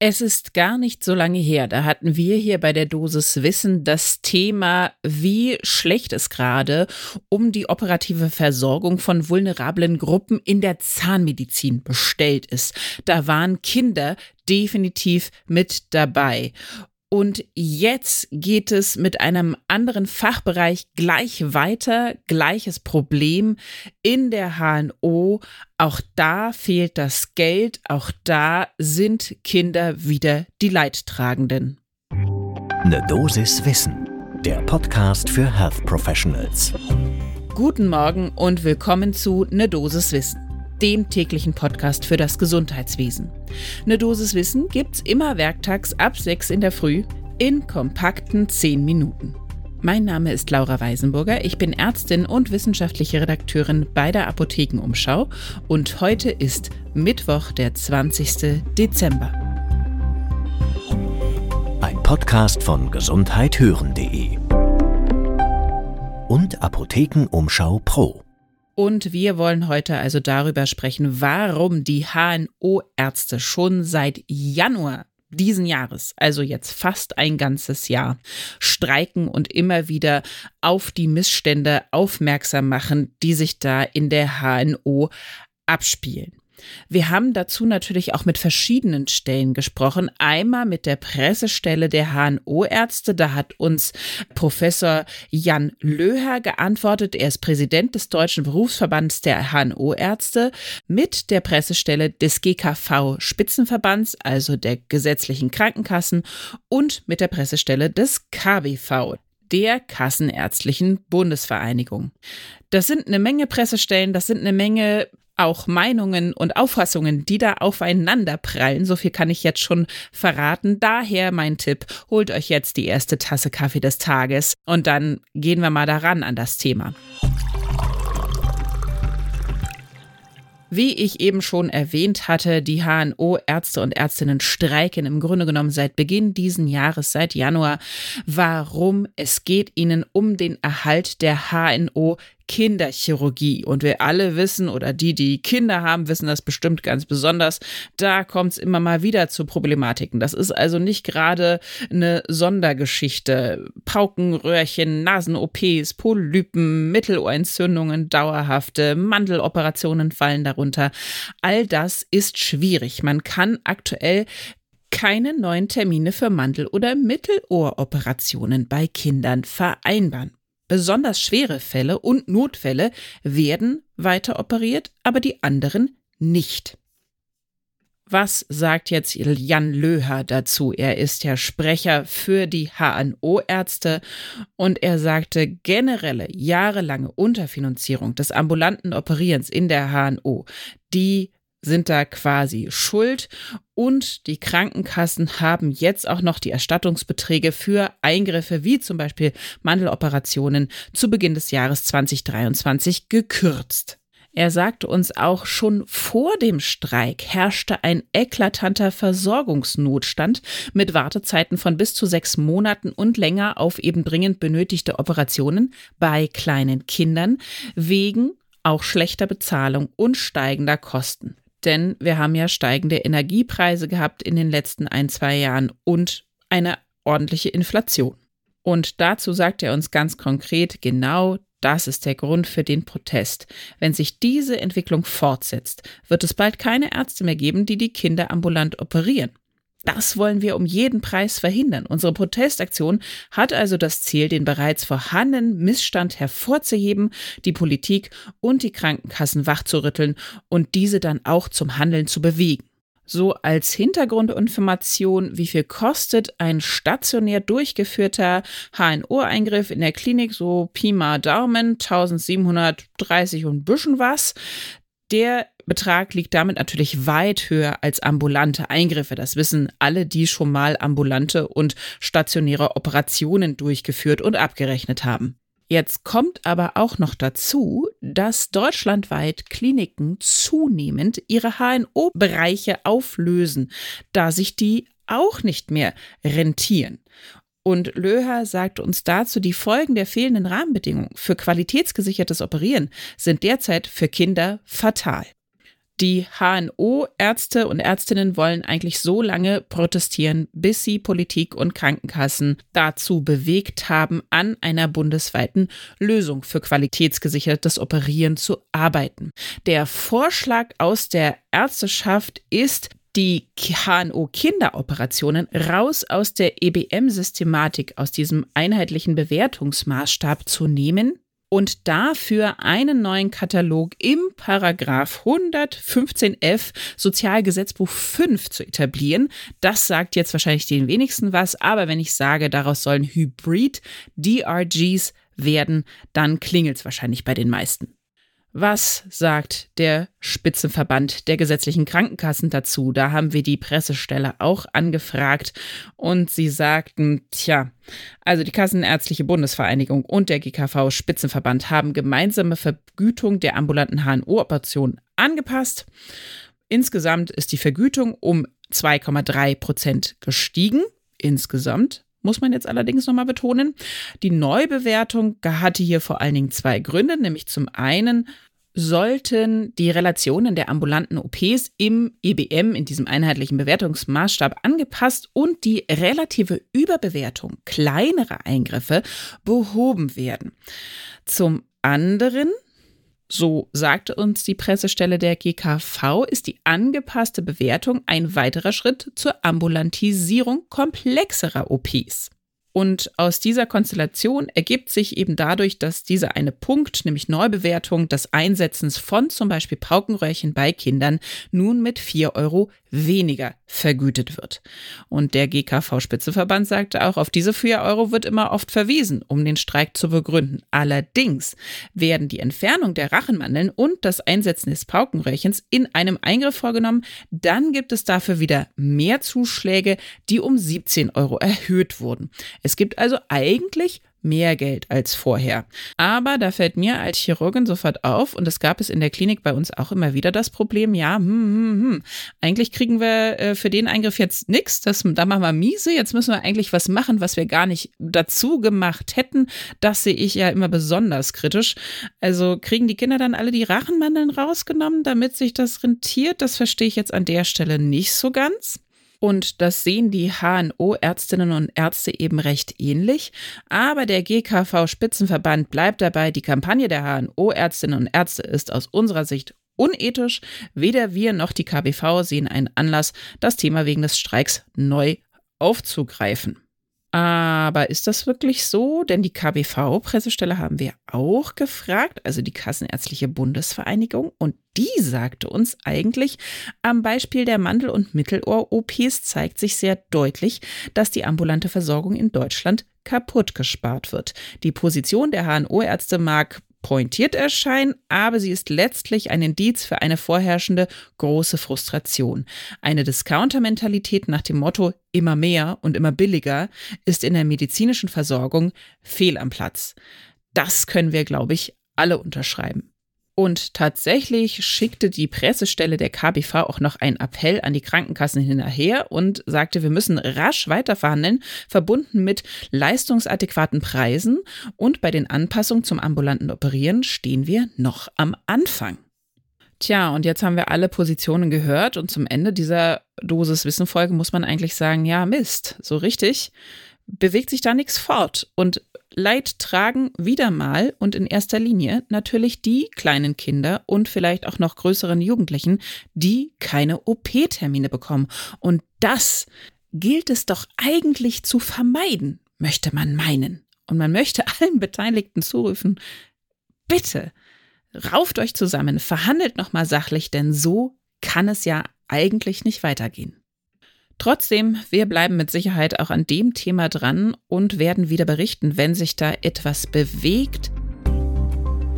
Es ist gar nicht so lange her, da hatten wir hier bei der Dosis Wissen das Thema, wie schlecht es gerade um die operative Versorgung von vulnerablen Gruppen in der Zahnmedizin bestellt ist. Da waren Kinder definitiv mit dabei. Und jetzt geht es mit einem anderen Fachbereich gleich weiter, gleiches Problem in der HNO. Auch da fehlt das Geld, auch da sind Kinder wieder die Leidtragenden. Ne Dosis Wissen, der Podcast für Health Professionals. Guten Morgen und willkommen zu Ne Dosis Wissen dem täglichen Podcast für das Gesundheitswesen. Eine Dosis Wissen gibt's immer werktags ab 6 in der Früh in kompakten 10 Minuten. Mein Name ist Laura Weisenburger, ich bin Ärztin und wissenschaftliche Redakteurin bei der Apothekenumschau und heute ist Mittwoch, der 20. Dezember. Ein Podcast von gesundheithören.de und Apothekenumschau Pro. Und wir wollen heute also darüber sprechen, warum die HNO-Ärzte schon seit Januar diesen Jahres, also jetzt fast ein ganzes Jahr, streiken und immer wieder auf die Missstände aufmerksam machen, die sich da in der HNO abspielen. Wir haben dazu natürlich auch mit verschiedenen Stellen gesprochen. Einmal mit der Pressestelle der HNO-Ärzte. Da hat uns Professor Jan Löher geantwortet. Er ist Präsident des Deutschen Berufsverbands der HNO-Ärzte. Mit der Pressestelle des GKV-Spitzenverbands, also der gesetzlichen Krankenkassen. Und mit der Pressestelle des KBV, der Kassenärztlichen Bundesvereinigung. Das sind eine Menge Pressestellen, das sind eine Menge auch Meinungen und Auffassungen, die da aufeinander prallen. So viel kann ich jetzt schon verraten. Daher mein Tipp, holt euch jetzt die erste Tasse Kaffee des Tages und dann gehen wir mal daran an das Thema. Wie ich eben schon erwähnt hatte, die HNO-Ärzte und Ärztinnen streiken im Grunde genommen seit Beginn diesen Jahres, seit Januar. Warum? Es geht ihnen um den Erhalt der HNO Kinderchirurgie. Und wir alle wissen, oder die, die Kinder haben, wissen das bestimmt ganz besonders, da kommt es immer mal wieder zu Problematiken. Das ist also nicht gerade eine Sondergeschichte. Pauken, Röhrchen, Nasen-OPs, Polypen, Mittelohrentzündungen, dauerhafte Mandeloperationen fallen darunter. All das ist schwierig. Man kann aktuell keine neuen Termine für Mandel- oder Mittelohroperationen bei Kindern vereinbaren. Besonders schwere Fälle und Notfälle werden weiter operiert, aber die anderen nicht. Was sagt jetzt Jan Löher dazu? Er ist ja Sprecher für die HNO-Ärzte und er sagte, generelle jahrelange Unterfinanzierung des ambulanten Operierens in der HNO, die sind da quasi schuld und die Krankenkassen haben jetzt auch noch die Erstattungsbeträge für Eingriffe wie zum Beispiel Mandeloperationen zu Beginn des Jahres 2023 gekürzt. Er sagte uns auch, schon vor dem Streik herrschte ein eklatanter Versorgungsnotstand mit Wartezeiten von bis zu sechs Monaten und länger auf eben dringend benötigte Operationen bei kleinen Kindern wegen auch schlechter Bezahlung und steigender Kosten denn wir haben ja steigende Energiepreise gehabt in den letzten ein, zwei Jahren und eine ordentliche Inflation. Und dazu sagt er uns ganz konkret, genau das ist der Grund für den Protest. Wenn sich diese Entwicklung fortsetzt, wird es bald keine Ärzte mehr geben, die die Kinder ambulant operieren. Das wollen wir um jeden Preis verhindern. Unsere Protestaktion hat also das Ziel, den bereits vorhandenen Missstand hervorzuheben, die Politik und die Krankenkassen wachzurütteln und diese dann auch zum Handeln zu bewegen. So als Hintergrundinformation, wie viel kostet ein stationär durchgeführter HNO-Eingriff in der Klinik, so Pi mal Daumen, 1730 und bisschen was. Der Betrag liegt damit natürlich weit höher als ambulante Eingriffe. Das wissen alle, die schon mal ambulante und stationäre Operationen durchgeführt und abgerechnet haben. Jetzt kommt aber auch noch dazu, dass deutschlandweit Kliniken zunehmend ihre HNO-Bereiche auflösen, da sich die auch nicht mehr rentieren. Und Löher sagt uns dazu, die Folgen der fehlenden Rahmenbedingungen für qualitätsgesichertes Operieren sind derzeit für Kinder fatal. Die HNO-Ärzte und Ärztinnen wollen eigentlich so lange protestieren, bis sie Politik und Krankenkassen dazu bewegt haben, an einer bundesweiten Lösung für qualitätsgesichertes Operieren zu arbeiten. Der Vorschlag aus der Ärzteschaft ist, die HNO-Kinderoperationen raus aus der EBM-Systematik, aus diesem einheitlichen Bewertungsmaßstab zu nehmen und dafür einen neuen Katalog im Paragraph 115f Sozialgesetzbuch 5 zu etablieren. Das sagt jetzt wahrscheinlich den wenigsten was, aber wenn ich sage, daraus sollen Hybrid-DRGs werden, dann klingelt es wahrscheinlich bei den meisten. Was sagt der Spitzenverband der gesetzlichen Krankenkassen dazu? Da haben wir die Pressestelle auch angefragt und sie sagten, tja, also die Kassenärztliche Bundesvereinigung und der GKV Spitzenverband haben gemeinsame Vergütung der ambulanten HNO-Operationen angepasst. Insgesamt ist die Vergütung um 2,3 Prozent gestiegen. Insgesamt muss man jetzt allerdings nochmal betonen. Die Neubewertung hatte hier vor allen Dingen zwei Gründe, nämlich zum einen sollten die Relationen der ambulanten OPs im EBM, in diesem einheitlichen Bewertungsmaßstab, angepasst und die relative Überbewertung kleinerer Eingriffe behoben werden. Zum anderen so sagte uns die Pressestelle der GKV, ist die angepasste Bewertung ein weiterer Schritt zur Ambulantisierung komplexerer OPs. Und aus dieser Konstellation ergibt sich eben dadurch, dass dieser eine Punkt, nämlich Neubewertung des Einsetzens von zum Beispiel Paukenröhrchen bei Kindern, nun mit 4 Euro weniger vergütet wird. Und der GKV-Spitzenverband sagte auch, auf diese 4 Euro wird immer oft verwiesen, um den Streik zu begründen. Allerdings werden die Entfernung der Rachenmandeln und das Einsetzen des Paukenröhrchens in einem Eingriff vorgenommen, dann gibt es dafür wieder mehr Zuschläge, die um 17 Euro erhöht wurden. Es gibt also eigentlich mehr Geld als vorher. Aber da fällt mir als Chirurgin sofort auf, und das gab es in der Klinik bei uns auch immer wieder das Problem, ja, hm, hm, hm, eigentlich kriegen wir äh, für den Eingriff jetzt nichts, da machen wir miese, jetzt müssen wir eigentlich was machen, was wir gar nicht dazu gemacht hätten. Das sehe ich ja immer besonders kritisch. Also kriegen die Kinder dann alle die Rachenmandeln rausgenommen, damit sich das rentiert? Das verstehe ich jetzt an der Stelle nicht so ganz. Und das sehen die HNO-Ärztinnen und Ärzte eben recht ähnlich. Aber der GKV-Spitzenverband bleibt dabei, die Kampagne der HNO-Ärztinnen und Ärzte ist aus unserer Sicht unethisch. Weder wir noch die KBV sehen einen Anlass, das Thema wegen des Streiks neu aufzugreifen. Aber ist das wirklich so? Denn die KBV-Pressestelle haben wir auch gefragt, also die Kassenärztliche Bundesvereinigung, und die sagte uns eigentlich, am Beispiel der Mandel- und Mittelohr-OPs zeigt sich sehr deutlich, dass die ambulante Versorgung in Deutschland kaputt gespart wird. Die Position der HNO-Ärzte mag pointiert erscheinen, aber sie ist letztlich ein Indiz für eine vorherrschende große Frustration. Eine Discounter-Mentalität nach dem Motto immer mehr und immer billiger ist in der medizinischen Versorgung fehl am Platz. Das können wir, glaube ich, alle unterschreiben. Und tatsächlich schickte die Pressestelle der KBV auch noch einen Appell an die Krankenkassen hinterher und sagte, wir müssen rasch weiterverhandeln, verbunden mit leistungsadäquaten Preisen. Und bei den Anpassungen zum ambulanten Operieren stehen wir noch am Anfang. Tja, und jetzt haben wir alle Positionen gehört und zum Ende dieser Dosis Wissenfolge muss man eigentlich sagen, ja, Mist, so richtig bewegt sich da nichts fort. Und Leid tragen wieder mal und in erster Linie natürlich die kleinen Kinder und vielleicht auch noch größeren Jugendlichen, die keine OP-Termine bekommen. Und das gilt es doch eigentlich zu vermeiden, möchte man meinen. Und man möchte allen Beteiligten zurufen, bitte, rauft euch zusammen, verhandelt nochmal sachlich, denn so kann es ja eigentlich nicht weitergehen. Trotzdem, wir bleiben mit Sicherheit auch an dem Thema dran und werden wieder berichten, wenn sich da etwas bewegt.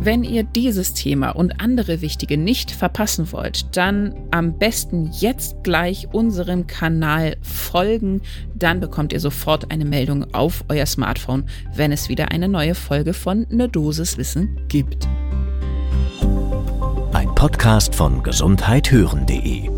Wenn ihr dieses Thema und andere wichtige nicht verpassen wollt, dann am besten jetzt gleich unserem Kanal folgen. Dann bekommt ihr sofort eine Meldung auf euer Smartphone, wenn es wieder eine neue Folge von Ne Dosis Wissen gibt. Ein Podcast von gesundheithören.de